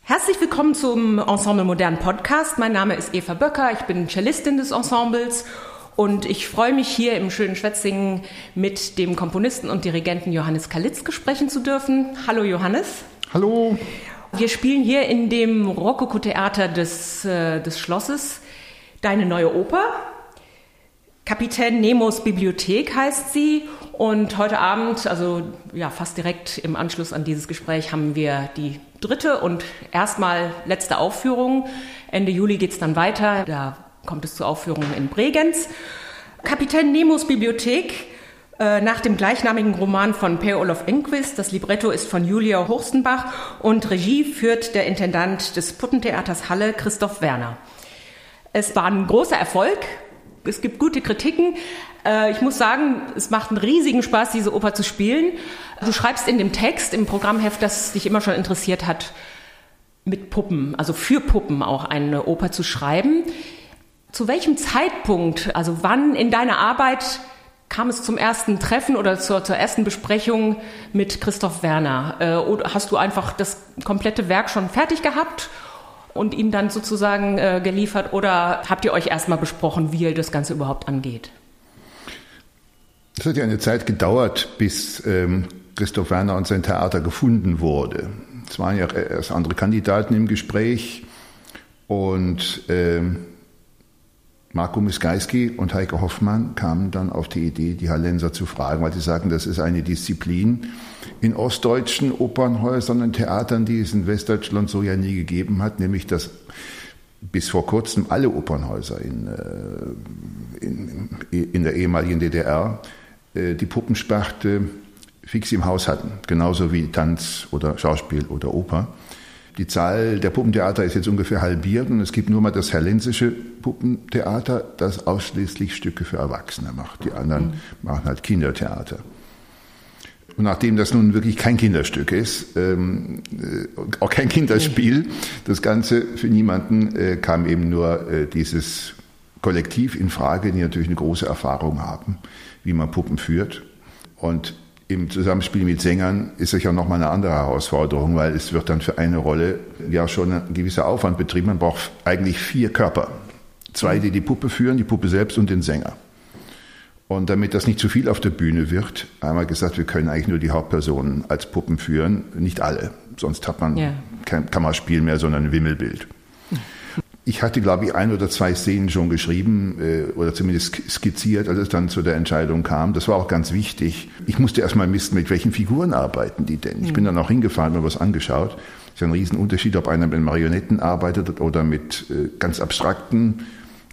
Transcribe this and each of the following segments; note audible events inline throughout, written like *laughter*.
Herzlich willkommen zum Ensemble Modern Podcast. Mein Name ist Eva Böcker, ich bin Cellistin des Ensembles und ich freue mich hier im schönen Schwetzingen mit dem Komponisten und Dirigenten Johannes Kalitzke sprechen zu dürfen. Hallo Johannes. Hallo. Wir spielen hier in dem Rokoko-Theater des, äh, des Schlosses deine neue Oper. Kapitän Nemos Bibliothek heißt sie. Und heute Abend, also ja, fast direkt im Anschluss an dieses Gespräch, haben wir die dritte und erstmal letzte Aufführung. Ende Juli geht es dann weiter. Da kommt es zur Aufführung in Bregenz. Kapitän Nemos Bibliothek äh, nach dem gleichnamigen Roman von Per Olof Enquist. Das Libretto ist von Julia Hochstenbach und Regie führt der Intendant des Puttentheaters Halle, Christoph Werner. Es war ein großer Erfolg. Es gibt gute Kritiken. Äh, ich muss sagen, es macht einen riesigen Spaß, diese Oper zu spielen. Du schreibst in dem Text, im Programmheft, das dich immer schon interessiert hat, mit Puppen, also für Puppen auch eine Oper zu schreiben. Zu welchem Zeitpunkt, also wann in deiner Arbeit kam es zum ersten Treffen oder zur, zur ersten Besprechung mit Christoph Werner? Äh, oder hast du einfach das komplette Werk schon fertig gehabt und ihm dann sozusagen äh, geliefert oder habt ihr euch erstmal besprochen, wie ihr das Ganze überhaupt angeht? Es hat ja eine Zeit gedauert, bis ähm, Christoph Werner und sein Theater gefunden wurde. Es waren ja erst andere Kandidaten im Gespräch und ähm, Marco Miskaiski und Heike Hoffmann kamen dann auf die Idee, die Hallenser zu fragen, weil sie sagen, das ist eine Disziplin in ostdeutschen Opernhäusern und Theatern, die es in Westdeutschland so ja nie gegeben hat, nämlich dass bis vor kurzem alle Opernhäuser in, äh, in, in der ehemaligen DDR äh, die Puppensparte fix im Haus hatten, genauso wie Tanz oder Schauspiel oder Oper. Die Zahl der Puppentheater ist jetzt ungefähr halbiert und es gibt nur mal das herlensische Puppentheater, das ausschließlich Stücke für Erwachsene macht. Die anderen mhm. machen halt Kindertheater. Und nachdem das nun wirklich kein Kinderstück ist, ähm, äh, auch kein Kinderspiel, das Ganze für niemanden, äh, kam eben nur äh, dieses Kollektiv in Frage, die natürlich eine große Erfahrung haben, wie man Puppen führt. Und im Zusammenspiel mit Sängern ist ja nochmal eine andere Herausforderung, weil es wird dann für eine Rolle ja schon ein gewisser Aufwand betrieben. Man braucht eigentlich vier Körper. Zwei, die die Puppe führen, die Puppe selbst und den Sänger. Und damit das nicht zu viel auf der Bühne wird, haben wir gesagt, wir können eigentlich nur die Hauptpersonen als Puppen führen, nicht alle. Sonst hat man ja. kein Kammerspiel mehr, sondern ein Wimmelbild. Ich hatte, glaube ich, ein oder zwei Szenen schon geschrieben äh, oder zumindest skizziert, als es dann zu der Entscheidung kam. Das war auch ganz wichtig. Ich musste erstmal wissen, mit welchen Figuren arbeiten die denn. Ich bin hm. dann auch hingefahren, mir was angeschaut. Es ist ja ein Riesenunterschied, ob einer mit Marionetten arbeitet oder mit äh, ganz abstrakten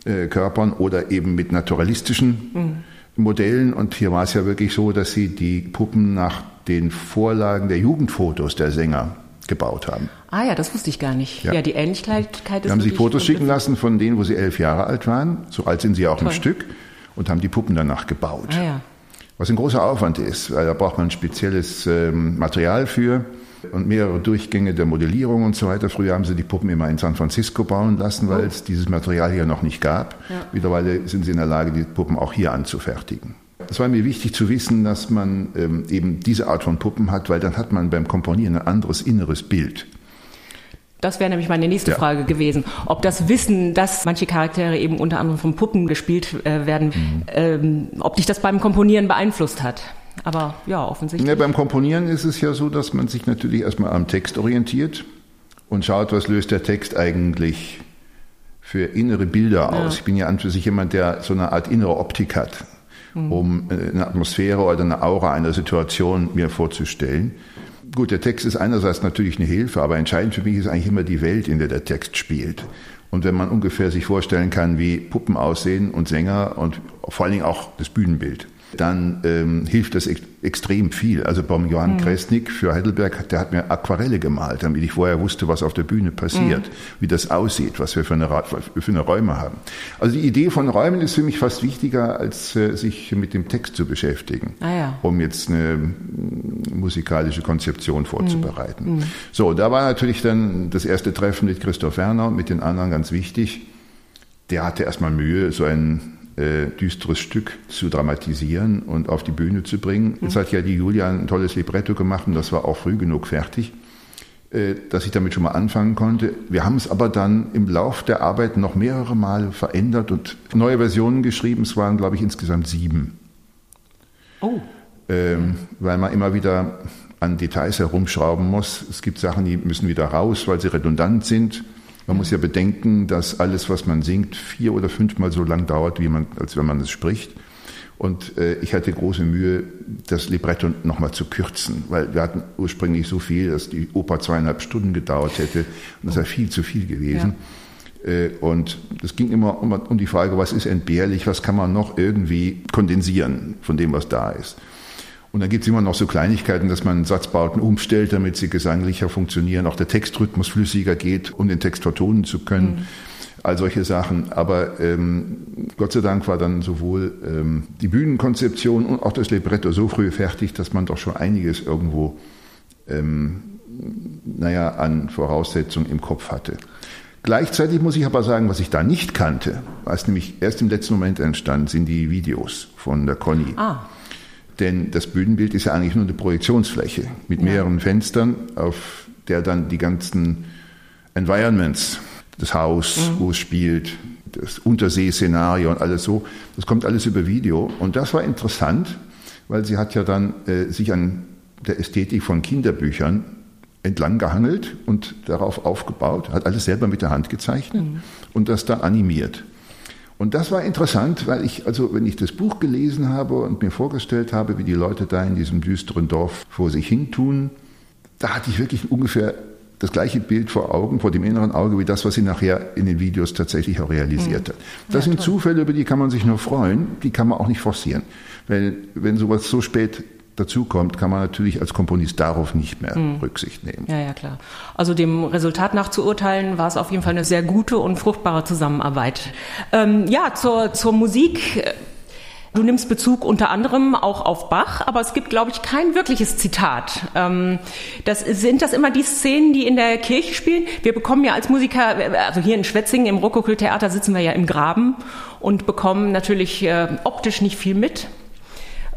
äh, Körpern oder eben mit naturalistischen mhm. Modellen. Und hier war es ja wirklich so, dass sie die Puppen nach den Vorlagen der Jugendfotos der Sänger gebaut haben. Ah ja, das wusste ich gar nicht. Ja, ja die Ähnlichkeit ist. Wir haben sie Fotos schicken lassen von denen, wo sie elf Jahre alt waren. So alt sind sie auch Toll. im Stück und haben die Puppen danach gebaut. Ah, ja. Was ein großer Aufwand ist, weil da braucht man spezielles ähm, Material für und mehrere Durchgänge der Modellierung und so weiter. Früher haben sie die Puppen immer in San Francisco bauen lassen, weil oh. es dieses Material hier noch nicht gab. Ja. Mittlerweile sind sie in der Lage, die Puppen auch hier anzufertigen. Es war mir wichtig zu wissen, dass man ähm, eben diese Art von Puppen hat, weil dann hat man beim Komponieren ein anderes inneres Bild. Das wäre nämlich meine nächste ja. Frage gewesen, ob das Wissen, dass manche Charaktere eben unter anderem von Puppen gespielt äh, werden, mhm. ähm, ob dich das beim Komponieren beeinflusst hat. Aber ja, offensichtlich. Ja, beim Komponieren ist es ja so, dass man sich natürlich erstmal am Text orientiert und schaut, was löst der Text eigentlich für innere Bilder aus. Ja. Ich bin ja an für sich jemand, der so eine Art innere Optik hat. Um äh, eine Atmosphäre oder eine Aura einer Situation mir vorzustellen. Gut, der Text ist einerseits natürlich eine Hilfe, aber entscheidend für mich ist eigentlich immer die Welt, in der der Text spielt. Und wenn man ungefähr sich vorstellen kann, wie Puppen aussehen und Sänger und vor allen Dingen auch das Bühnenbild, dann ähm, hilft das extrem viel. Also beim Johann mhm. Kresnik für Heidelberg, der hat mir Aquarelle gemalt, damit ich vorher wusste, was auf der Bühne passiert, mhm. wie das aussieht, was wir für eine, für eine Räume haben. Also die Idee von Räumen ist für mich fast wichtiger, als äh, sich mit dem Text zu beschäftigen, ah, ja. um jetzt eine musikalische Konzeption vorzubereiten. Mhm. So, da war natürlich dann das erste Treffen mit Christoph Werner, mit den anderen ganz wichtig. Der hatte erstmal Mühe, so ein äh, düsteres Stück zu dramatisieren und auf die Bühne zu bringen. Jetzt hat ja die Julia ein tolles Libretto gemacht und das war auch früh genug fertig, äh, dass ich damit schon mal anfangen konnte. Wir haben es aber dann im Lauf der Arbeit noch mehrere Male verändert und neue Versionen geschrieben. Es waren, glaube ich, insgesamt sieben. Oh. Ähm, weil man immer wieder an Details herumschrauben muss. Es gibt Sachen, die müssen wieder raus, weil sie redundant sind. Man muss ja bedenken, dass alles, was man singt, vier oder fünfmal so lang dauert, wie man, als wenn man es spricht. Und äh, ich hatte große Mühe, das Libretto nochmal zu kürzen, weil wir hatten ursprünglich so viel, dass die Oper zweieinhalb Stunden gedauert hätte. Und das wäre viel zu viel gewesen. Ja. Äh, und es ging immer um, um die Frage, was ist entbehrlich, was kann man noch irgendwie kondensieren von dem, was da ist. Und dann gibt es immer noch so Kleinigkeiten, dass man Satzbauten umstellt, damit sie gesanglicher funktionieren, auch der Textrhythmus flüssiger geht, um den Text vertonen zu können. Mhm. All solche Sachen. Aber ähm, Gott sei Dank war dann sowohl ähm, die Bühnenkonzeption und auch das Libretto so früh fertig, dass man doch schon einiges irgendwo, ähm, naja, an Voraussetzungen im Kopf hatte. Gleichzeitig muss ich aber sagen, was ich da nicht kannte, was nämlich erst im letzten Moment entstand, sind die Videos von der Conny. Ah. Denn das Bühnenbild ist ja eigentlich nur eine Projektionsfläche mit mehreren ja. Fenstern, auf der dann die ganzen Environments, das Haus, mhm. wo es spielt, das Unterseeszenario und alles so, das kommt alles über Video. Und das war interessant, weil sie hat ja dann äh, sich an der Ästhetik von Kinderbüchern entlang gehangelt und darauf aufgebaut, hat alles selber mit der Hand gezeichnet mhm. und das dann animiert. Und das war interessant, weil ich, also wenn ich das Buch gelesen habe und mir vorgestellt habe, wie die Leute da in diesem düsteren Dorf vor sich hin tun, da hatte ich wirklich ungefähr das gleiche Bild vor Augen, vor dem inneren Auge, wie das, was sie nachher in den Videos tatsächlich auch realisiert mhm. hat. Das ja, sind. Zufälle, über die kann man sich nur freuen, die kann man auch nicht forcieren. Weil wenn sowas so spät dazukommt, kann man natürlich als Komponist darauf nicht mehr mhm. Rücksicht nehmen. Ja, ja, klar. Also dem Resultat nach zu urteilen, war es auf jeden Fall eine sehr gute und fruchtbare Zusammenarbeit. Ähm, ja, zur, zur Musik. Du nimmst Bezug unter anderem auch auf Bach, aber es gibt, glaube ich, kein wirkliches Zitat. Ähm, das, sind das immer die Szenen, die in der Kirche spielen? Wir bekommen ja als Musiker, also hier in Schwetzingen im Rokoko-Theater sitzen wir ja im Graben und bekommen natürlich äh, optisch nicht viel mit.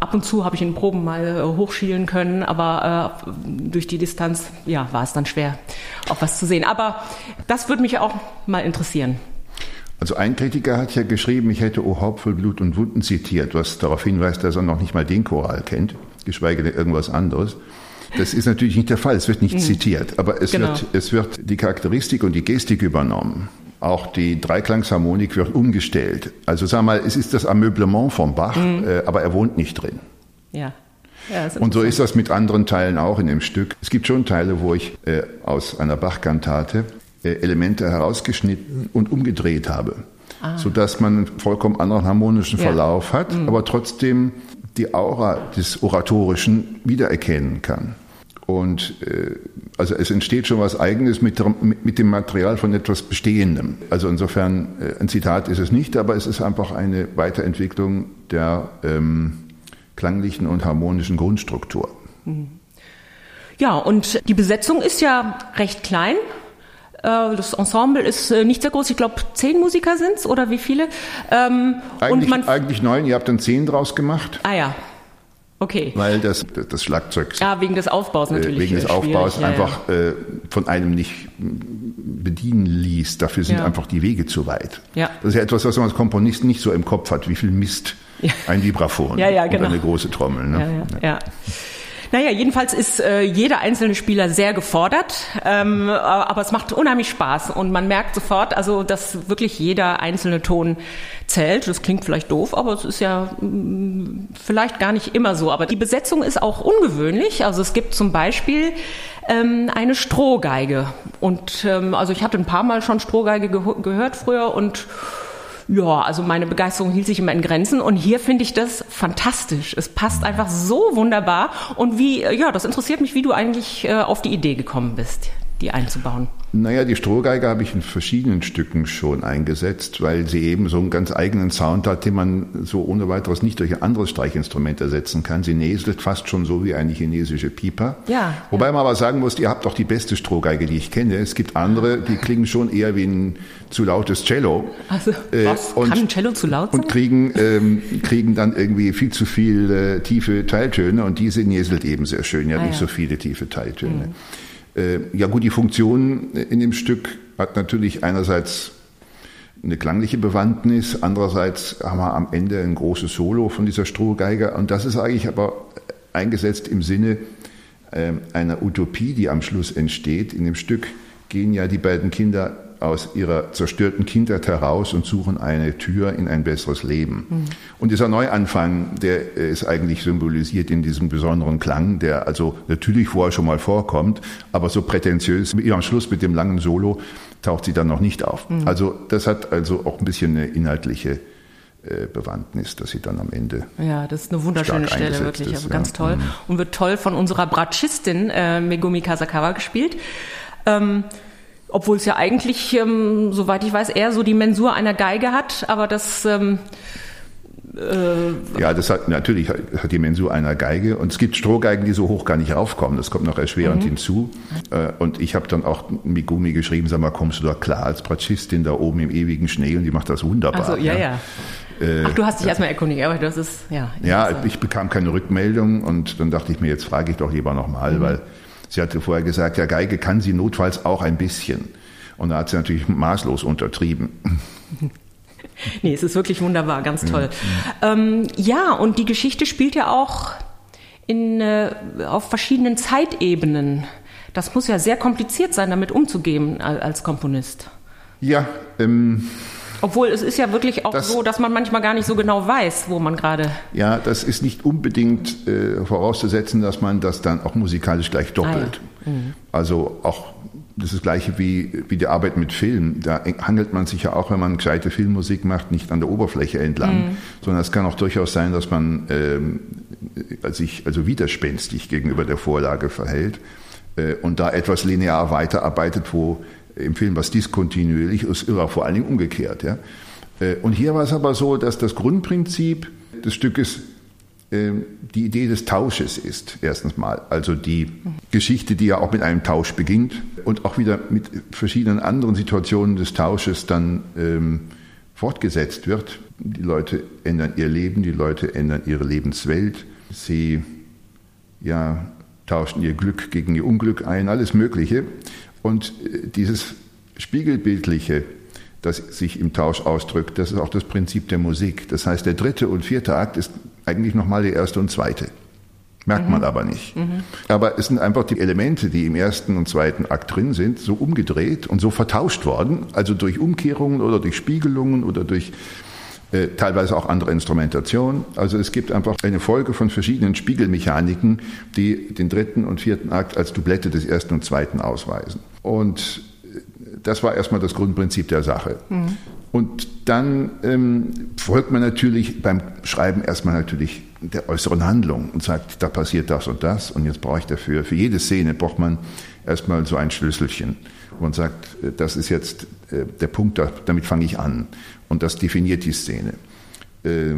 Ab und zu habe ich in Proben mal äh, hochschielen können, aber äh, durch die Distanz ja, war es dann schwer, auch was zu sehen. Aber das würde mich auch mal interessieren. Also ein Kritiker hat ja geschrieben, ich hätte O Haupt voll Blut und Wunden zitiert, was darauf hinweist, dass er noch nicht mal den Choral kennt, geschweige denn irgendwas anderes. Das ist natürlich nicht der Fall, es wird nicht mhm. zitiert, aber es, genau. wird, es wird die Charakteristik und die Gestik übernommen. Auch die Dreiklangsharmonik wird umgestellt. Also sag mal, es ist das Ameublement von Bach, mhm. äh, aber er wohnt nicht drin. Ja. ja und so ist das mit anderen Teilen auch in dem Stück. Es gibt schon Teile, wo ich äh, aus einer Bach-Kantate äh, Elemente herausgeschnitten und umgedreht habe, ah. sodass man einen vollkommen anderen harmonischen ja. Verlauf hat, mhm. aber trotzdem die Aura des Oratorischen wiedererkennen kann. Und äh, also es entsteht schon was Eigenes mit, mit, dem Material von etwas Bestehendem. Also insofern äh, ein Zitat ist es nicht, aber es ist einfach eine Weiterentwicklung der ähm, klanglichen und harmonischen Grundstruktur. Mhm. Ja, und die Besetzung ist ja recht klein. Äh, das Ensemble ist äh, nicht sehr groß. Ich glaube, zehn Musiker sind es oder wie viele? Ähm, eigentlich, eigentlich neun. Ihr habt dann zehn draus gemacht. Ah ja, Okay. Weil das, das Schlagzeug. Ja, wegen des Aufbaus äh, natürlich. wegen des Aufbaus ja, einfach ja. Äh, von einem nicht bedienen ließ. Dafür sind ja. einfach die Wege zu weit. Ja. Das ist ja etwas, was man als Komponist nicht so im Kopf hat. Wie viel Mist ein Vibraphon ja, ja, genau. und eine große Trommel. Ne? ja. ja. Naja, jedenfalls ist äh, jeder einzelne Spieler sehr gefordert, ähm, aber es macht unheimlich Spaß und man merkt sofort, also dass wirklich jeder einzelne Ton zählt. Das klingt vielleicht doof, aber es ist ja mh, mm, vielleicht gar nicht immer so. Aber die Besetzung ist auch ungewöhnlich. Also es gibt zum Beispiel ähm, eine Strohgeige und ähm, also ich hatte ein paar Mal schon Strohgeige ge gehört früher und Ja, also meine Begeisterung hielt sich immer in Grenzen und hier finde ich das fantastisch. Es passt einfach so wunderbar und wie, ja, das interessiert mich, wie du eigentlich äh, auf die Idee gekommen bist die einzubauen? Naja, die Strohgeige habe ich in verschiedenen Stücken schon eingesetzt, weil sie eben so einen ganz eigenen Sound hat, den man so ohne weiteres nicht durch ein anderes Streichinstrument ersetzen kann. Sie näselt fast schon so wie eine chinesische Piper. Ja. Wobei man aber sagen muss, ihr habt doch die beste Strohgeige, die ich kenne. Es gibt andere, die klingen schon eher wie ein zu lautes Cello. Also, äh, was? Und, kann ein Cello zu laut sein? Und kriegen, ähm, kriegen dann irgendwie viel zu viel äh, tiefe Teiltöne und diese näselt eben sehr schön, ja, ah, nicht ja. so viele tiefe Teiltöne. Mhm. Äh, ja gut, die Funktion in dem Stück hat natürlich einerseits eine klangliche Bewandtnis, andererseits haben wir am Ende ein großes Solo von dieser Strohgeige und das ist eigentlich aber eingesetzt im Sinne äh, einer Utopie, die am Schluss entsteht. In dem Stück gehen ja die beiden Kinder aus ihrer zerstörten Kindheit heraus und suchen eine Tür in ein besseres Leben. Mhm. Und dieser Neuanfang, der ist eigentlich symbolisiert in diesem besonderen Klang, der also natürlich vorher schon mal vorkommt, aber so prätentiös, wie am Schluss mit dem langen Solo, taucht sie dann noch nicht auf. Mhm. Also das hat also auch ein bisschen eine inhaltliche äh, Bewandtnis, dass sie dann am Ende. Ja, das ist eine wunderschöne Stelle, wirklich, ist, also ganz ja. toll. Mhm. Und wird toll von unserer Bratschistin äh, Megumi Kasakawa gespielt. Ähm, obwohl es ja eigentlich, ähm, soweit ich weiß, eher so die Mensur einer Geige hat, aber das ähm, äh, ja, das hat natürlich hat die Mensur einer Geige und es gibt Strohgeigen, die so hoch gar nicht raufkommen. Das kommt noch erschwerend mhm. hinzu. Äh, und ich habe dann auch Migumi geschrieben, sag mal, kommst du da klar als Bratschistin da oben im ewigen Schnee und die macht das wunderbar. Also ja, ja. ja. Äh, Ach, du hast dich erstmal erkundigt, aber das ist ja. Ja, ich bekam keine Rückmeldung und dann dachte ich mir, jetzt frage ich doch lieber nochmal, mhm. weil Sie hatte vorher gesagt, ja, Geige kann sie notfalls auch ein bisschen. Und da hat sie natürlich maßlos untertrieben. *laughs* Nee, es ist wirklich wunderbar, ganz toll. Ja, ähm, ja und die Geschichte spielt ja auch in, äh, auf verschiedenen Zeitebenen. Das muss ja sehr kompliziert sein, damit umzugehen als Komponist. Ja, ähm, obwohl es ist ja wirklich auch das, so, dass man manchmal gar nicht so genau weiß, wo man gerade. Ja, das ist nicht unbedingt äh, vorauszusetzen, dass man das dann auch musikalisch gleich doppelt. Ah, ja. mhm. Also auch das ist das gleiche wie, wie die Arbeit mit Film. Da hangelt man sich ja auch, wenn man gescheite Filmmusik macht, nicht an der Oberfläche entlang, mhm. sondern es kann auch durchaus sein, dass man ähm, sich also widerspenstig gegenüber der Vorlage verhält äh, und da etwas linear weiterarbeitet, wo im Film was diskontinuierlich ist, oder vor allen Dingen umgekehrt. Ja. Äh, und hier war es aber so, dass das Grundprinzip des Stückes ähm, die Idee des Tausches ist, erstens mal. Also die Geschichte, die ja auch mit einem Tausch beginnt und auch wieder mit verschiedenen anderen Situationen des Tausches dann ähm, fortgesetzt wird. Die Leute ändern ihr Leben, die Leute ändern ihre Lebenswelt. Sie ja, tauschen ihr Glück gegen ihr Unglück ein, alles Mögliche. Und äh, dieses Spiegelbildliche, das sich im Tausch ausdrückt, das ist auch das Prinzip der Musik. Das heißt, der dritte und vierte Akt ist eigentlich nochmal der erste und zweite. Merkt mhm. man aber nicht. Mhm. Aber es sind einfach die Elemente, die im ersten und zweiten Akt drin sind, so umgedreht und so vertauscht worden, also durch Umkehrungen oder durch Spiegelungen oder durch äh, teilweise auch andere Instrumentation. Also es gibt einfach eine Folge von verschiedenen Spiegelmechaniken, die den dritten und vierten Akt als Doublette des ersten und zweiten ausweisen. Und das war erstmal das Grundprinzip der Sache. Mhm. Und dann ähm, folgt man natürlich beim Schreiben erstmal natürlich der äußeren Handlung und sagt, da passiert das und das und jetzt brauche ich dafür, für jede Szene braucht man erstmal so ein Schlüsselchen, man sagt, äh, das ist jetzt äh, der Punkt, damit fange ich an und das definiert die Szene. Äh,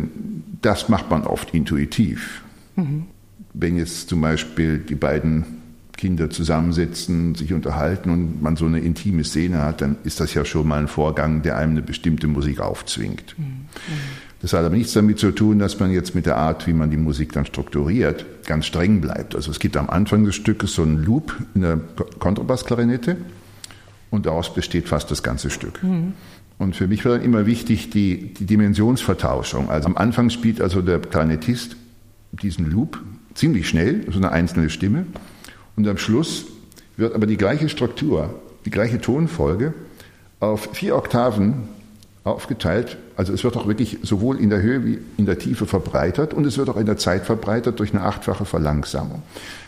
das macht man oft intuitiv. Mhm. Wenn jetzt zum Beispiel die beiden Kinder zusammensitzen, sich unterhalten und man so eine intime Szene hat, dann ist das ja schon mal ein Vorgang, der einem eine bestimmte Musik aufzwingt. Mhm. Das hat aber nichts damit zu tun, dass man jetzt mit der Art, wie man die Musik dann strukturiert, ganz streng bleibt. Also es gibt am Anfang des Stückes so einen Loop in der Kontrabassklarinette und daraus besteht fast das ganze Stück. Mhm. Und für mich war dann immer wichtig die, die Dimensionsvertauschung. Also am Anfang spielt also der Klarinettist diesen Loop ziemlich schnell, so eine einzelne Stimme. Und am Schluss wird aber die gleiche Struktur, die gleiche Tonfolge auf vier Oktaven aufgeteilt. Also es wird auch wirklich sowohl in der Höhe wie in der Tiefe verbreitert und es wird auch in der Zeit verbreitert durch eine achtfache Verlangsamung.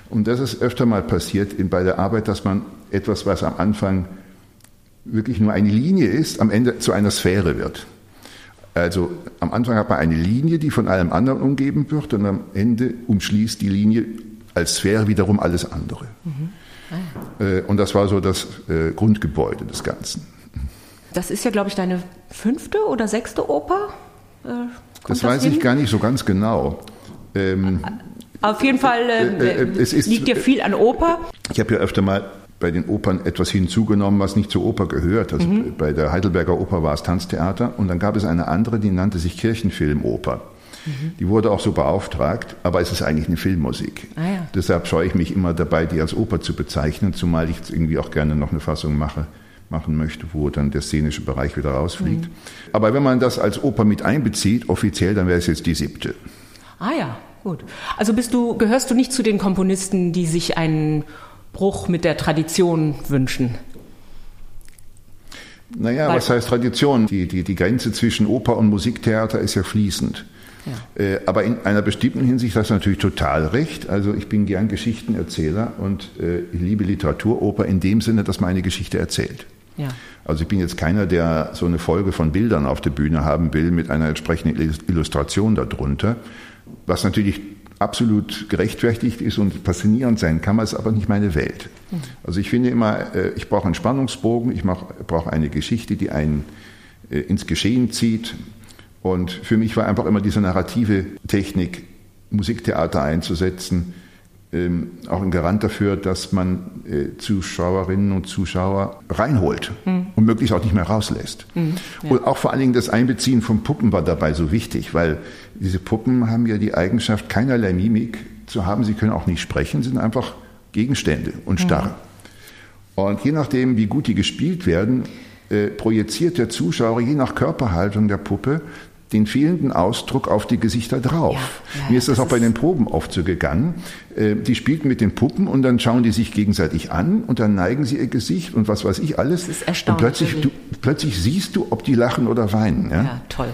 Und das ist öfter mal passiert bei der Arbeit, dass man etwas, was am Anfang wirklich nur eine Linie ist, am Ende zu einer Sphäre wird. Also am Anfang hat man eine Linie, die von allem anderen umgeben wird und am Ende umschließt die Linie als Sphäre wiederum alles andere. Mhm. Ah, ja. Äh, und das war so das äh, Grundgebäude des Ganzen. Das ist ja, glaube ich, deine fünfte oder sechste Oper? Äh, das, das weiß hin? ich gar nicht so ganz genau. Ähm, Auf jeden Fall äh, äh, es ist, liegt dir viel an Oper. Ich habe ja öfter mal bei den Opern etwas hinzugenommen, was nicht zur Oper gehört. Also mhm. bei der Heidelberger Oper war es Tanztheater und dann gab es eine andere, die nannte sich Kirchenfilmoper. Mhm. Die wurde auch so beauftragt, aber es ist eigentlich eine Filmmusik. Ah, ja. Deshalb scheue ich mich immer dabei, die als Oper zu bezeichnen, zumal ich irgendwie auch gerne noch eine Fassung mache, machen möchte, wo dann der szenische Bereich wieder rausfliegt. Mhm. Aber wenn man das als Oper mit einbezieht, offiziell, dann wäre es jetzt die siebte. Ah ja, gut. Also bist du, gehörst du nicht zu den Komponisten, die sich einen Bruch mit der Tradition wünschen? Naja, Weil, was heißt Tradition? Die, die, die Grenze zwischen Oper und Musiktheater ist ja fließend. Ja. Äh, aber in einer bestimmten Hinsicht hast du natürlich total recht. Also ich bin gern Geschichtenerzähler und äh, ich liebe Literaturoper in dem Sinne, dass man eine Geschichte erzählt. Ja. Also ich bin jetzt keiner, der so eine Folge von Bildern auf der Bühne haben will mit einer entsprechenden Illustration darunter, was natürlich absolut gerechtfertigt ist und faszinierend sein kann, ist aber nicht meine Welt. Also ich finde immer, äh, ich brauche einen Spannungsbogen, ich brauche eine Geschichte, die einen äh, ins Geschehen zieht. Und für mich war einfach immer diese narrative Technik, Musiktheater einzusetzen, ähm, auch ein Garant dafür, dass man äh, Zuschauerinnen und Zuschauer reinholt mhm. und möglichst auch nicht mehr rauslässt. Mhm, ja. Und auch vor allen Dingen das Einbeziehen von Puppen war dabei so wichtig, weil diese Puppen haben ja die Eigenschaft, keinerlei Mimik zu haben. Sie können auch nicht sprechen, sind einfach Gegenstände und starr. Mhm. Und je nachdem, wie gut die gespielt werden, äh, projiziert der Zuschauer je nach Körperhaltung der Puppe den fehlenden Ausdruck auf die Gesichter drauf. Ja, ja, Mir ist das, das auch bei den Proben oft so gegangen. Äh, die spielten mit den Puppen und dann schauen die sich gegenseitig an und dann neigen sie ihr Gesicht und was weiß ich alles. Das ist erstaunlich. Und plötzlich, du, plötzlich siehst du, ob die lachen oder weinen. Ja, ja toll.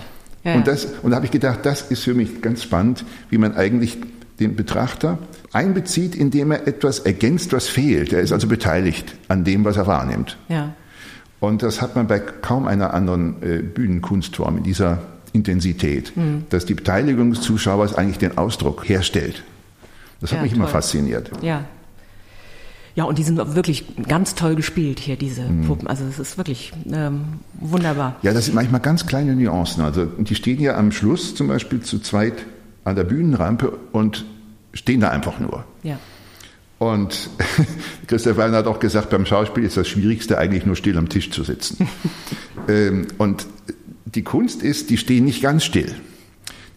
und, das, und da habe ich gedacht, das ist für mich ganz spannend, wie man eigentlich den Betrachter einbezieht, indem er etwas ergänzt, was fehlt. Er ist also beteiligt an dem, was er wahrnimmt. Ja. Und das hat man bei kaum einer anderen äh, Bühnenkunstform in dieser Intensität, mhm. dass die Beteiligung des Zuschauers eigentlich den Ausdruck herstellt. Das hat ja, mich toll. immer fasziniert. Ja. Ja, und die sind wirklich ganz toll gespielt hier, diese mhm. Puppen. Also es ist wirklich ähm, wunderbar. Ja, das sind manchmal ganz kleine Nuancen. Also die stehen ja am Schluss zum Beispiel zu zweit an der Bühnenrampe und stehen da einfach nur. Ja. Und *laughs* Christoph Wallner hat auch gesagt, beim Schauspiel ist das Schwierigste eigentlich nur still am Tisch zu sitzen. *laughs* ähm, und die Kunst ist, die stehen nicht ganz still.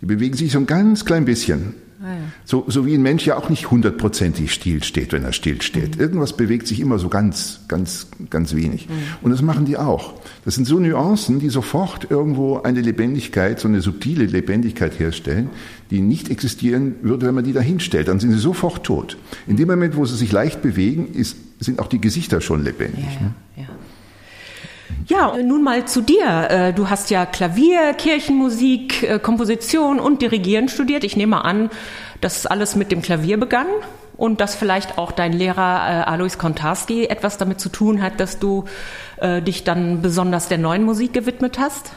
Die bewegen sich so ein ganz klein bisschen. Ah, ja. so, so wie ein Mensch ja auch nicht hundertprozentig still steht, wenn er still steht. Mhm. Irgendwas bewegt sich immer so ganz, ganz, ganz wenig. Mhm. Und das machen die auch. Das sind so Nuancen, die sofort irgendwo eine Lebendigkeit, so eine subtile Lebendigkeit herstellen, die nicht existieren würde, wenn man die da hinstellt. Dann sind sie sofort tot. In dem Moment, wo sie sich leicht bewegen, ist, sind auch die Gesichter schon lebendig. Ja, ne? Ja. Nun mal zu dir. Äh, du hast ja Klavier, Kirchenmusik, äh, Komposition und Dirigieren studiert. Ich nehme an, dass alles mit dem Klavier begann und dass vielleicht auch dein Lehrer äh, Alois Kontarski etwas damit zu tun hat, dass du dich dann besonders der neuen Musik gewidmet hast.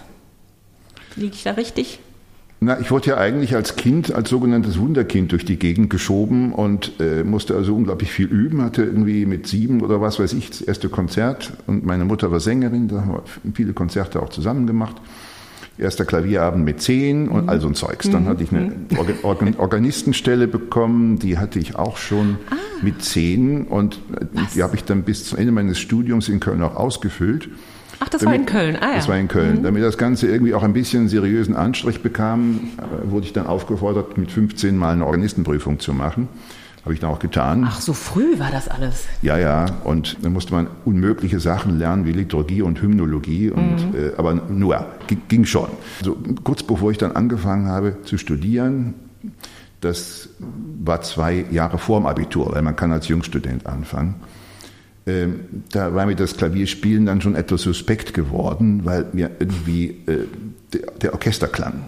Liege ich da richtig? Na, ich wurde ja eigentlich als Kind, als sogenanntes Wunderkind durch die Gegend geschoben und äh, musste also unglaublich viel üben, hatte irgendwie mit sieben oder was weiß ich das erste Konzert und meine Mutter war Sängerin, da haben wir viele Konzerte auch zusammen gemacht. Erster Klavierabend mit zehn und mhm. all so ein Zeugs. Dann mhm. hatte ich eine mhm. Organ Organistenstelle bekommen, die hatte ich auch schon ah. mit zehn und was? die habe ich dann bis zum Ende meines Studiums in Köln auch ausgefüllt. Ach, das damit, war in Köln. Ah, ja. Das war in Köln. Mhm. Damit das Ganze irgendwie auch ein bisschen seriösen Anstrich bekam, äh, wurde ich dann aufgefordert, mit 15 Mal eine Organistenprüfung zu machen. Habe ich dann auch getan. Ach, so früh war das alles? Ja, ja. Und dann musste man unmögliche Sachen lernen, wie Liturgie und Hymnologie. Und, mhm. äh, aber nur, ging, ging schon. Also, kurz bevor ich dann angefangen habe zu studieren, das war zwei Jahre vorm Abitur, weil man kann als Jungstudent anfangen. Ähm, da war mir das Klavierspielen dann schon etwas suspekt geworden, weil mir irgendwie äh, der, Orchesterklang,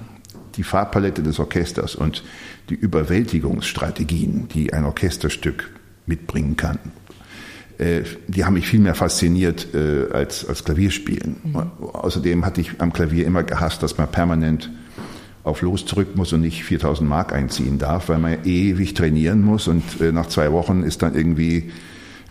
die Farbpalette des Orchesters und die Überwältigungsstrategien, die ein Orchesterstück mitbringen kann, äh, die haben mich viel mehr fasziniert äh, als, als Klavierspielen. Mhm. Außerdem hatte ich am Klavier immer gehasst, dass man permanent auf Los zurück muss und nicht 4000 Mark einziehen darf, weil man ewig trainieren muss und nach zwei Wochen ist dann irgendwie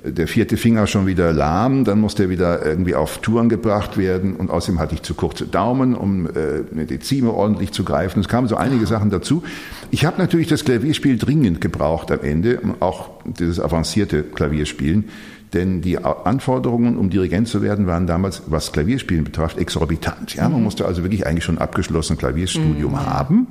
der vierte Finger schon wieder lahm, dann musste er wieder irgendwie auf Touren gebracht werden und außerdem hatte ich zu kurze Daumen, um äh, eine Dezime ordentlich zu greifen. Es kamen so einige Sachen dazu. Ich habe natürlich das Klavierspiel dringend gebraucht am Ende, auch dieses avancierte Klavierspielen, denn die Anforderungen, um Dirigent zu werden, waren damals, was Klavierspielen betrifft, exorbitant. Ja, man mhm. musste also wirklich eigentlich schon ein abgeschlossenes Klavierstudium mhm. haben.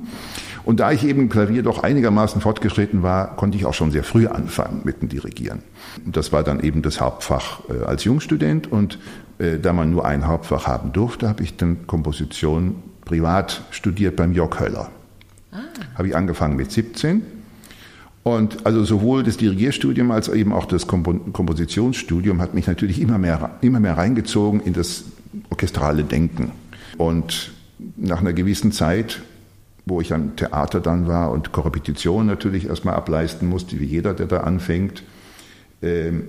Und da ich eben Klavier doch einigermaßen fortgeschritten war, konnte ich auch schon sehr früh anfangen mit dem Dirigieren. Das war dann eben das Hauptfach äh, als Jungstudent und äh, da man nur ein Hauptfach haben durfte, habe ich dann Komposition privat studiert beim Jörg Höller. Ah. Habe ich angefangen mit 17 und also sowohl das Dirigierstudium als eben auch das Kompositionsstudium hat mich natürlich immer mehr, immer mehr reingezogen in das orchestrale Denken. Und nach einer gewissen Zeit wo ich am Theater dann war und Korrepetition natürlich erstmal ableisten musste, wie jeder, der da anfängt. Ähm,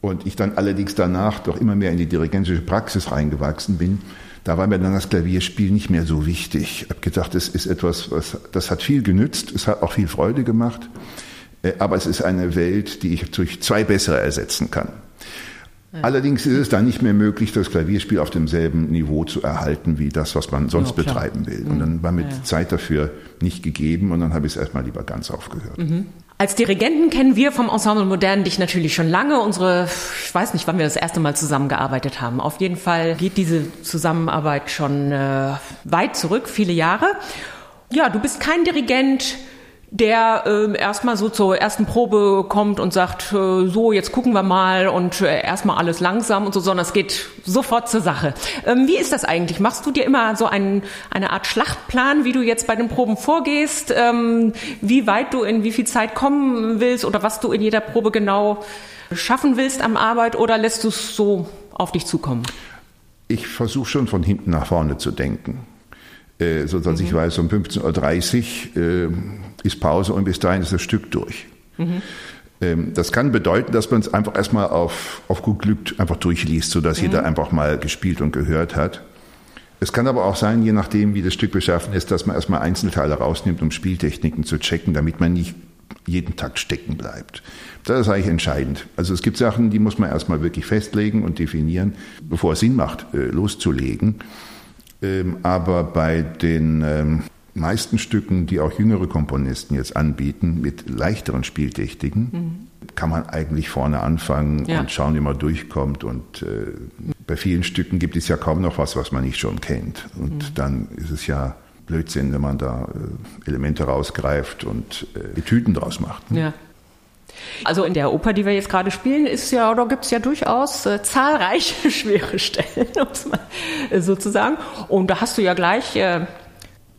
und ich dann allerdings danach doch immer mehr in die dirigentische Praxis reingewachsen bin, da war mir dann das Klavierspiel nicht mehr so wichtig. Ich habe gedacht, es ist etwas, was, das hat viel genützt, es hat auch viel Freude gemacht, äh, aber es ist eine Welt, die ich durch zwei bessere ersetzen kann. Allerdings ist es dann nicht mehr möglich, das Klavierspiel auf demselben Niveau zu erhalten, wie das, was man sonst ja, betreiben will. Und dann war mir ja. Zeit dafür nicht gegeben und dann habe ich es erstmal lieber ganz aufgehört. Mhm. Als Dirigenten kennen wir vom Ensemble Modern dich natürlich schon lange. Unsere, ich weiß nicht, wann wir das erste Mal zusammengearbeitet haben. Auf jeden Fall geht diese Zusammenarbeit schon äh, weit zurück, viele Jahre. Ja, du bist kein Dirigent, der äh, erstmal so zur ersten Probe kommt und sagt, äh, so, jetzt gucken wir mal und äh, erstmal alles langsam und so, sondern es geht sofort zur Sache. Ähm, wie ist das eigentlich? Machst du dir immer so ein, eine Art Schlachtplan, wie du jetzt bei den Proben vorgehst, ähm, wie weit du in wie viel Zeit kommen willst oder was du in jeder Probe genau schaffen willst am Arbeit oder lässt du es so auf dich zukommen? Ich versuche schon von hinten nach vorne zu denken. Äh, so dass mhm. ich weiß, um 15.30 Uhr äh, ist Pause und bis dahin ist das Stück durch. Mhm. Ähm, das kann bedeuten, dass man es einfach erstmal auf, auf gut Glück einfach durchliest, sodass mhm. jeder einfach mal gespielt und gehört hat. Es kann aber auch sein, je nachdem, wie das Stück beschaffen ist, dass man erstmal Einzelteile rausnimmt, um Spieltechniken zu checken, damit man nicht jeden Takt stecken bleibt. Das ist eigentlich entscheidend. Also es gibt Sachen, die muss man erstmal wirklich festlegen und definieren, bevor es Sinn macht, äh, loszulegen. Ähm, aber bei den ähm, meisten Stücken, die auch jüngere Komponisten jetzt anbieten, mit leichteren Spieltechniken, mhm. kann man eigentlich vorne anfangen ja. und schauen, wie man durchkommt. Und äh, bei vielen Stücken gibt es ja kaum noch was, was man nicht schon kennt. Und mhm. dann ist es ja Blödsinn, wenn man da äh, Elemente rausgreift und äh, Tüten draus macht. Ne? Ja. Also in der Oper, die wir jetzt gerade spielen, ist ja, da gibt es ja durchaus äh, zahlreiche *laughs* schwere Stellen, muss man äh, sozusagen. Und da hast du ja gleich äh,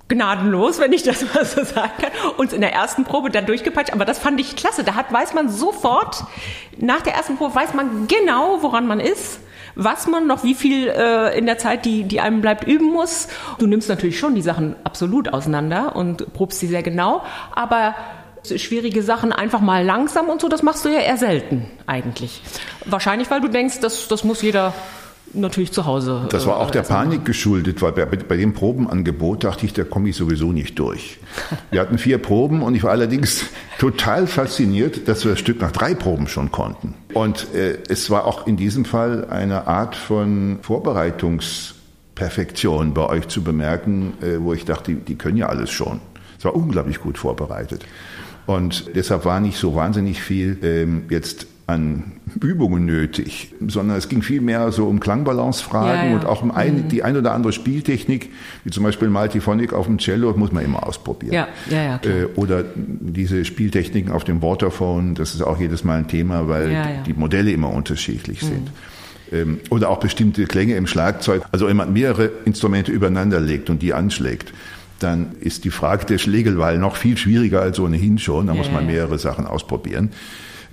gnadenlos, wenn ich das *laughs* mal so sagen kann, uns in der ersten Probe dann durchgepeitscht. Aber das fand ich klasse. Da hat, weiß man sofort, nach der ersten Probe weiß man genau, woran man ist was man noch wie viel äh, in der Zeit, die, die einem bleibt, üben muss. Du nimmst natürlich schon die Sachen absolut auseinander und probst sie sehr genau, aber schwierige Sachen einfach mal langsam und so, das machst du ja eher selten eigentlich. Wahrscheinlich, weil du denkst, das, das muss jeder natürlich zu Hause. Das war auch äh, der Panik geschuldet, weil bei, bei dem Probenangebot dachte ich, da komme ich sowieso nicht durch. *laughs* Wir hatten vier Proben und ich war allerdings total fasziniert, dass wir das Stück nach drei Proben schon konnten. Und äh, es war auch in diesem Fall eine Art von Vorbereitungsperfektion bei euch zu bemerken, äh, wo ich dachte, die, die können ja alles schon. Es war unglaublich gut vorbereitet. Und deshalb war nicht so wahnsinnig viel ähm, jetzt an Übungen nötig, sondern es ging viel mehr so um Klangbalancefragen ja, ja. und auch um ein, mhm. die ein oder andere Spieltechnik, wie zum Beispiel Multiphonic auf dem Cello, muss man immer ausprobieren. Ja, ja, ja, äh, oder diese Spieltechniken auf dem Waterphone, das ist auch jedes Mal ein Thema, weil die Modelle immer unterschiedlich sind. Mhm ähm, oder auch bestimmte Klänge im Schlagzeug. Also wenn man mehrere Instrumente übereinander legt und die anschlägt, dann ist die Frage der Schlägelwahl noch viel schwieriger als ohnehin schon. Da muss man mehrere Sachen ausprobieren.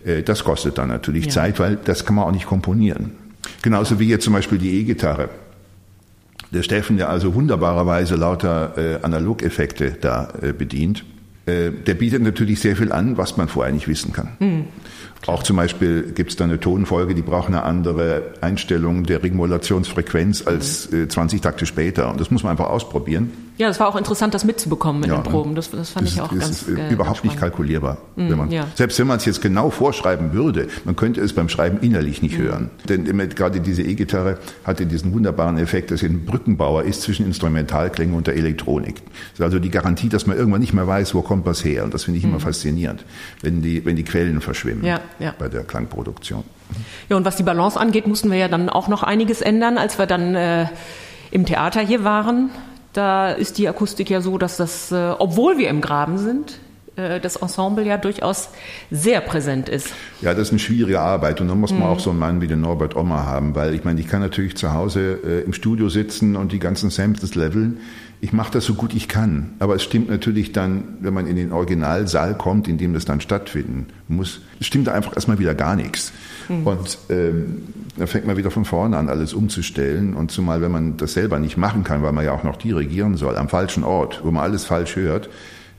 Äh, das kostet dann natürlich ja. Zeit, weil das kann man auch nicht komponieren. Genauso wie jetzt zum Beispiel die E-Gitarre. Der Steffen, der also wunderbarerweise lauter äh, Analogeffekte da äh, bedient, äh, der bietet natürlich sehr viel an, was man vorher nicht wissen kann. Mhm. Auch zum Beispiel gibt es da eine Tonfolge, die braucht eine andere Einstellung der Regulations-Frequenz als äh, 20 Takte später. Und das muss man einfach ausprobieren. Ja, es war auch interessant, das mitzubekommen in ja, den Proben. Das, das fand ich auch ist, ganz ist äh, überhaupt ganz nicht kalkulierbar. Mm, wenn man, ja. Selbst wenn man es jetzt genau vorschreiben würde, man könnte es beim Schreiben innerlich nicht mm. hören. Denn immer, gerade diese E-Gitarre hatte diesen wunderbaren Effekt, dass sie ein Brückenbauer ist zwischen Instrumentalklängen und der Elektronik. Das ist also die Garantie, dass man irgendwann nicht mehr weiß, wo kommt was her. Und das finde ich mm. immer faszinierend, wenn die, wenn die Quellen verschwimmen ja. bei der Klangproduktion. Ja, und was die Balance angeht, mussten wir ja dann auch noch einiges ändern, als wir dann äh, im Theater hier waren. Da ist die Akustik ja so, dass das, äh, obwohl wir im Graben sind, äh, das Ensemble ja durchaus sehr präsent ist. Ja, das ist eine schwierige Arbeit und da muss man mhm. auch so einen Mann wie den Norbert Ommer haben, weil ich meine, ich kann natürlich zu Hause äh, im Studio sitzen und die ganzen Samples leveln. Ich mache das so gut ich kann, aber es stimmt natürlich dann, wenn man in den Originalsaal kommt, in dem das dann stattfinden muss, stimmt da einfach erstmal wieder gar nichts. Mhm. Und ähm, dann fängt man wieder von vorne an, alles umzustellen. Und zumal, wenn man das selber nicht machen kann, weil man ja auch noch dirigieren soll, am falschen Ort, wo man alles falsch hört,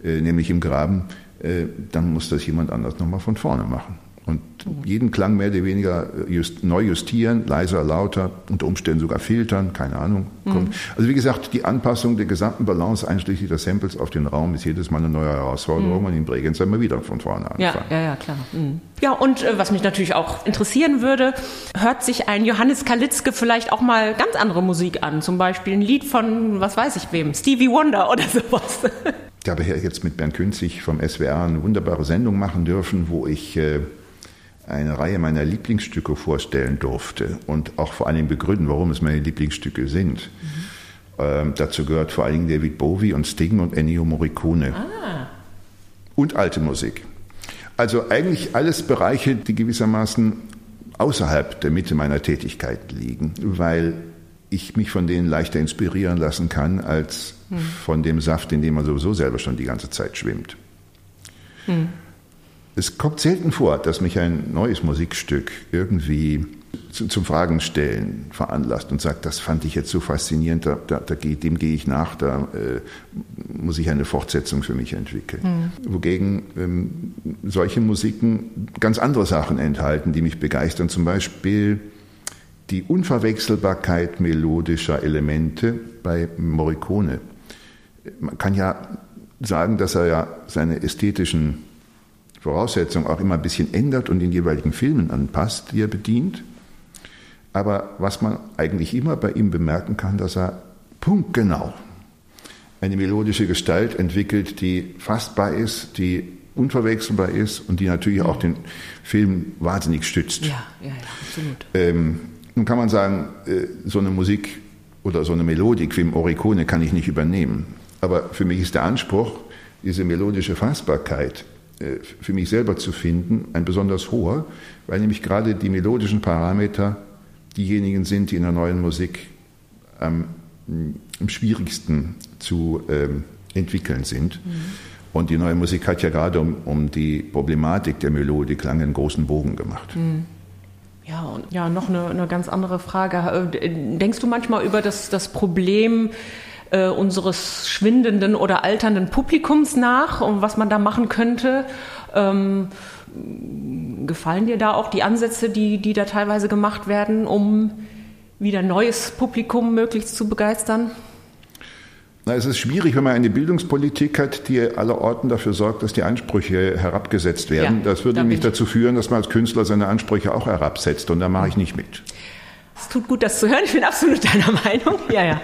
äh, nämlich im Graben, äh, dann muss das jemand anders nochmal von vorne machen und jeden Klang mehr oder weniger just, neu justieren, leiser, lauter, unter Umständen sogar filtern, keine Ahnung. Mhm. Also wie gesagt, die Anpassung der gesamten Balance einschließlich der Samples auf den Raum ist jedes Mal eine neue Herausforderung mhm. und in Bregenz immer wieder von vorne anfangen. Ja, ja, ja, klar. Mhm. Ja, und äh, was mich natürlich auch interessieren würde, hört sich ein Johannes Kalitzke vielleicht auch mal ganz andere Musik an, zum Beispiel ein Lied von, was weiß ich wem, Stevie Wonder oder *laughs* sowas. Ich habe hier jetzt mit Bernd Künzig vom SWR eine wunderbare Sendung machen dürfen, wo ich äh, eine Reihe meiner Lieblingsstücke vorstellen durfte und auch vor allen Dingen begründen, warum es meine Lieblingsstücke sind. Mhm. Ähm, dazu gehört vor allen Dingen David Bowie und Sting und Ennio Morricone. Ah. Und alte Musik. Also eigentlich alles Bereiche, die gewissermaßen außerhalb der Mitte meiner Tätigkeit liegen, weil ich mich von denen leichter inspirieren lassen kann, als hm. von dem Saft, in dem man sowieso selber schon die ganze Zeit schwimmt. Hm. Es kommt selten vor, dass mich ein neues Musikstück irgendwie zu, zum Fragen stellen veranlasst und sagt, das fand ich jetzt so faszinierend, da, da, da dem gehe ich nach, da äh, muss ich eine Fortsetzung für mich entwickeln. Mhm. Wogegen ähm, solche Musiken ganz andere Sachen enthalten, die mich begeistern. Zum Beispiel die Unverwechselbarkeit melodischer Elemente bei Morricone. Man kann ja sagen, dass er ja seine ästhetischen Voraussetzungen auch immer ein bisschen ändert und den jeweiligen Filmen anpasst, die er bedient. Aber was man eigentlich immer bei ihm bemerken kann, dass er punktgenau eine melodische Gestalt entwickelt, die fassbar ist, die unverwechselbar ist und die natürlich auch den Film wahnsinnig stützt. Ja, ja, ja absolut. Ähm, nun kann man sagen, äh, so eine Musik oder so eine Melodik wie im Oricone kann ich nicht übernehmen. Aber für mich ist der Anspruch, diese melodische Fassbarkeit für mich selber zu finden, ein besonders hoher, weil nämlich gerade die melodischen Parameter diejenigen sind, die in der neuen Musik am, am schwierigsten zu ähm, entwickeln sind. Mhm. Und die neue Musik hat ja gerade um, um die Problematik der Melodik lange einen großen Bogen gemacht. Mhm. Ja, und ja, noch eine, eine ganz andere Frage. Äh, denkst du manchmal über das, das Problem, äh, unseres schwindenden oder alternden Publikums nach und was man da machen könnte. Ähm, gefallen dir da auch die Ansätze, die, die da teilweise gemacht werden, um wieder neues Publikum möglichst zu begeistern? Na, es ist schwierig, wenn man eine Bildungspolitik hat, die allerorten dafür sorgt, dass die Ansprüche herabgesetzt werden. Ja, das würde nämlich dazu führen, dass man als Künstler seine Ansprüche auch herabsetzt und da mache ich nicht mit. Es tut gut, das zu hören. Ich bin absolut deiner Meinung. Ja, ja.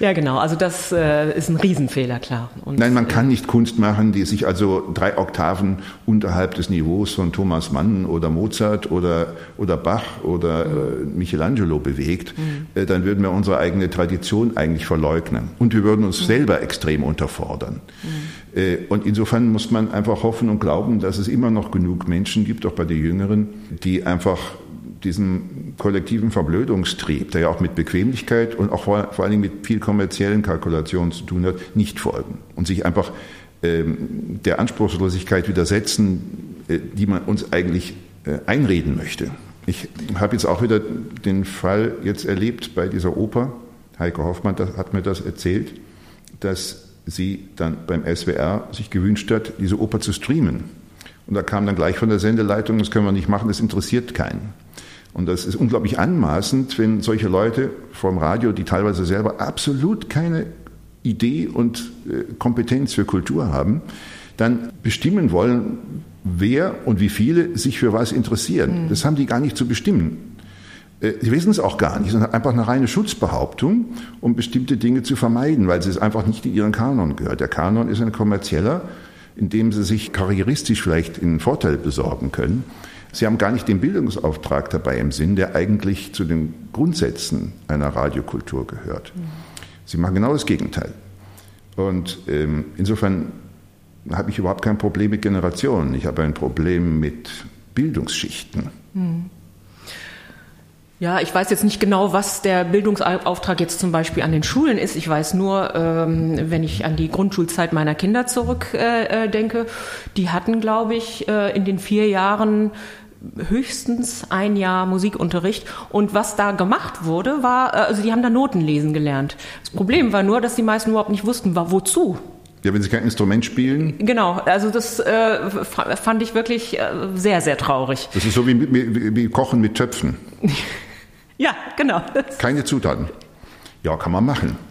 Ja, genau. Also das äh, ist ein Riesenfehler, klar. Und, Nein, man kann nicht Kunst machen, die sich also drei Oktaven unterhalb des Niveaus von Thomas Mann oder Mozart oder, oder Bach oder äh, Michelangelo bewegt. Mhm. Äh, dann würden wir unsere eigene Tradition eigentlich verleugnen. Und wir würden uns mhm. selber extrem unterfordern. Mhm. Äh, und insofern muss man einfach hoffen und glauben, dass es immer noch genug Menschen gibt, auch bei den Jüngeren, die einfach diesem kollektiven Verblödungstrieb, der ja auch mit Bequemlichkeit und auch vor, vor allen Dingen mit viel kommerziellen Kalkulationen zu tun hat, nicht folgen und sich einfach ähm, der Anspruchslosigkeit widersetzen, äh, die man uns eigentlich äh, einreden möchte. Ich habe jetzt auch wieder den Fall jetzt erlebt bei dieser Oper. Heike Hoffmann das, hat mir das erzählt, dass sie dann beim SWR sich gewünscht hat, diese Oper zu streamen. Und da kam dann gleich von der Sendeleitung, das können wir nicht machen, das interessiert keinen. Und das ist unglaublich anmaßend, wenn solche Leute vom Radio, die teilweise selber absolut keine Idee und äh, Kompetenz für Kultur haben, dann bestimmen wollen, wer und wie viele sich für was interessieren. Mhm. Das haben die gar nicht zu bestimmen. Äh, sie wissen es auch gar nicht, sondern einfach eine reine Schutzbehauptung, um bestimmte Dinge zu vermeiden, weil es einfach nicht in ihren Kanon gehört. Der Kanon ist ein kommerzieller, in dem sie sich karrieristisch vielleicht einen Vorteil besorgen können. Sie haben gar nicht den Bildungsauftrag dabei im Sinn, der eigentlich zu den Grundsätzen einer Radiokultur gehört. Sie machen genau das Gegenteil. Und ähm, insofern habe ich überhaupt kein Problem mit Generationen. Ich habe ein Problem mit Bildungsschichten. Hm. Ja, ich weiß jetzt nicht genau, was der Bildungsauftrag jetzt zum Beispiel an den Schulen ist. Ich weiß nur, ähm, wenn ich an die Grundschulzeit meiner Kinder zurückdenke, äh, äh die hatten, glaube ich, äh, in den vier Jahren höchstens ein Jahr Musikunterricht. Und was da gemacht wurde, war, äh, also die haben da Noten lesen gelernt. Das Problem war nur, dass die meisten überhaupt nicht wussten, war, wozu. Ja, wenn sie kein Instrument spielen. Genau, also das äh, fand ich wirklich äh, sehr, sehr traurig. Das ist so wie, wie, wie Kochen mit Töpfen. *laughs* Ja, genau. Keine Zutaten. Ja, kann man machen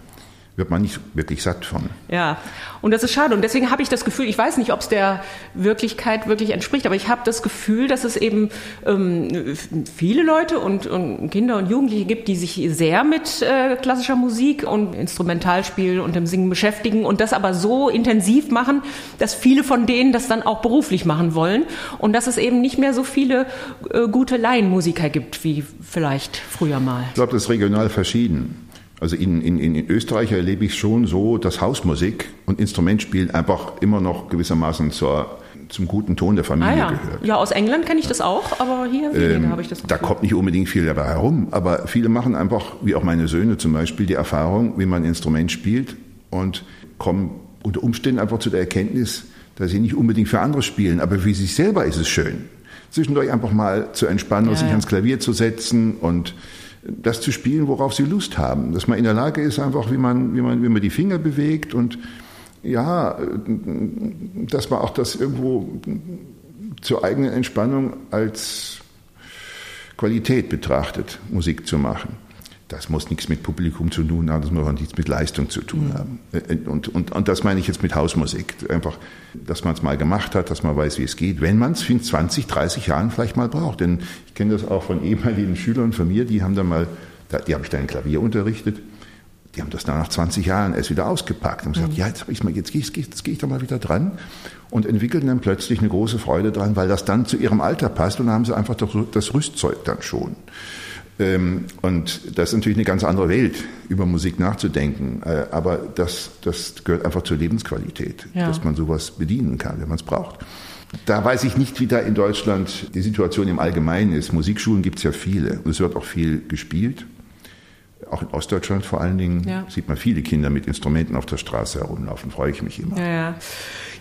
wird man nicht wirklich satt von. Ja, und das ist schade. Und deswegen habe ich das Gefühl, ich weiß nicht, ob es der Wirklichkeit wirklich entspricht, aber ich habe das Gefühl, dass es eben ähm, viele Leute und, und, Kinder und Jugendliche gibt, die sich sehr mit äh, klassischer Musik und Instrumentalspiel und dem Singen beschäftigen und das aber so intensiv machen, dass viele von denen das dann auch beruflich machen wollen und dass es eben nicht mehr so viele äh, gute Laienmusiker gibt wie vielleicht früher mal. Ich glaube, das ist regional verschieden. Also in, in, in Österreich erlebe ich schon so, dass Hausmusik und Instrumentspiel einfach immer noch gewissermaßen zur, zum guten Ton der Familie ah, ja. gehört. Ja, aus England kenne ich das auch, aber hier ähm, habe ich das Gefühl. Da kommt nicht unbedingt viel dabei herum, aber viele machen einfach, wie auch meine Söhne zum Beispiel, die Erfahrung, wie man ein Instrument spielt und kommen unter Umständen einfach zu der Erkenntnis, dass sie nicht unbedingt für andere spielen, aber für sich selber ist es schön. Zwischendurch einfach mal zu entspannen ja, und sich ja. ans Klavier zu setzen und das zu spielen, worauf sie Lust haben. Dass man in der Lage ist, einfach wie man, wie man, wie man die Finger bewegt und ja, dass man auch das irgendwo zur eigenen Entspannung als Qualität betrachtet, Musik zu machen das muss nichts mit Publikum zu tun haben, das muss auch nichts mit Leistung zu tun mhm. haben. Äh, und, und, und das meine ich jetzt mit Hausmusik. Einfach, dass man es mal gemacht hat, dass man weiß, wie es geht, wenn man es in 20, 30 Jahren vielleicht mal braucht. Denn ich kenne das auch von ehemaligen Schülern von mir, die haben dann mal, die habe ich dann Klavier unterrichtet, die haben das dann nach 20 Jahren erst wieder ausgepackt und gesagt, mhm. ja, jetzt, ich mal, jetzt gehe ich, jetzt gehe ich da mal wieder dran und entwickelten dann plötzlich eine große Freude dran, weil das dann zu ihrem Alter passt und dann haben sie einfach das Rüstzeug dann schon. Ähm, und das ist natürlich eine ganz andere Welt, über Musik nachzudenken. Äh, aber das, das gehört einfach zur Lebensqualität, ja. dass man sowas bedienen kann, wenn man es braucht. Da weiß ich nicht, wie da in Deutschland die Situation im Allgemeinen ist. Musikschulen gibt es ja viele und es wird auch viel gespielt. Auch in Ostdeutschland vor allen Dingen ja. sieht man viele Kinder mit Instrumenten auf der Straße herumlaufen, freue ich mich immer. Ja, ja.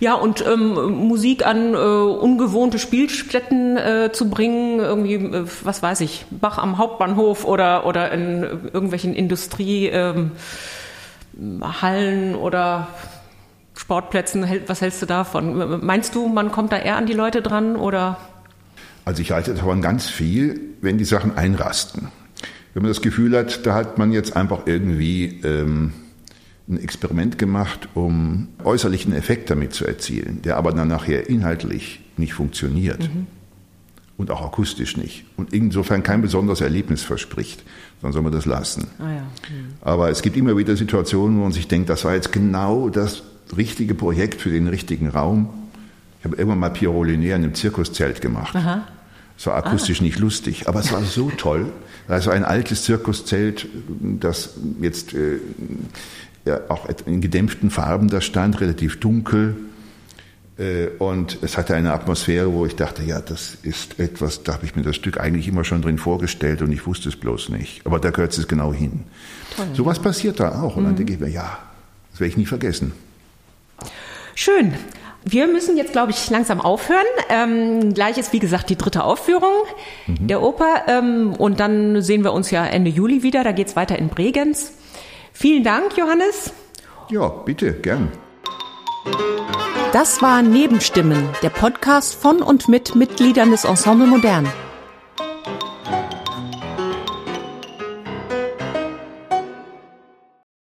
Ja, und ähm, Musik an äh, ungewohnte Spielstätten äh, zu bringen, irgendwie, äh, was weiß ich, Bach am Hauptbahnhof oder, oder in irgendwelchen Industriehallen ähm, oder Sportplätzen, was hältst du davon? Meinst du, man kommt da eher an die Leute dran oder? Also ich halte davon ganz viel, wenn die Sachen einrasten. Wenn man das Gefühl hat, da hat man jetzt einfach irgendwie ähm, ein Experiment gemacht, um äußerlichen Effekt damit zu erzielen, der aber dann nachher inhaltlich nicht funktioniert. Mhm. Und auch akustisch nicht. Und insofern kein besonderes Erlebnis verspricht. Dann soll man das lassen. Ah ja. mhm. Aber es gibt immer wieder Situationen, wo man sich denkt, das war jetzt genau das richtige Projekt für den richtigen Raum. Ich habe irgendwann mal Pierrot Lunaire in einem Zirkuszelt gemacht. Aha. Es war akustisch ah. nicht lustig, aber es war so toll. Also ein altes Zirkuszelt, das jetzt äh, ja, auch in gedämpften Farben da stand, relativ dunkel. Äh, und es hatte eine Atmosphäre, wo ich dachte, ja, das ist etwas, da habe ich mir das Stück eigentlich immer schon drin vorgestellt und ich wusste es bloß nicht. Aber da gehört es genau hin. Toll. So was passiert da auch. Und dann mhm. denke ich mir, ja, das werde ich nie vergessen. Schön. Wir müssen jetzt, glaube ich, langsam aufhören. Ähm, gleich ist, wie gesagt, die dritte Aufführung mhm. der Oper. Ähm, und dann sehen wir uns ja Ende Juli wieder. Da geht es weiter in Bregenz. Vielen Dank, Johannes. Ja, bitte, gern. Das war Nebenstimmen, der Podcast von und mit Mitgliedern des Ensemble Modern.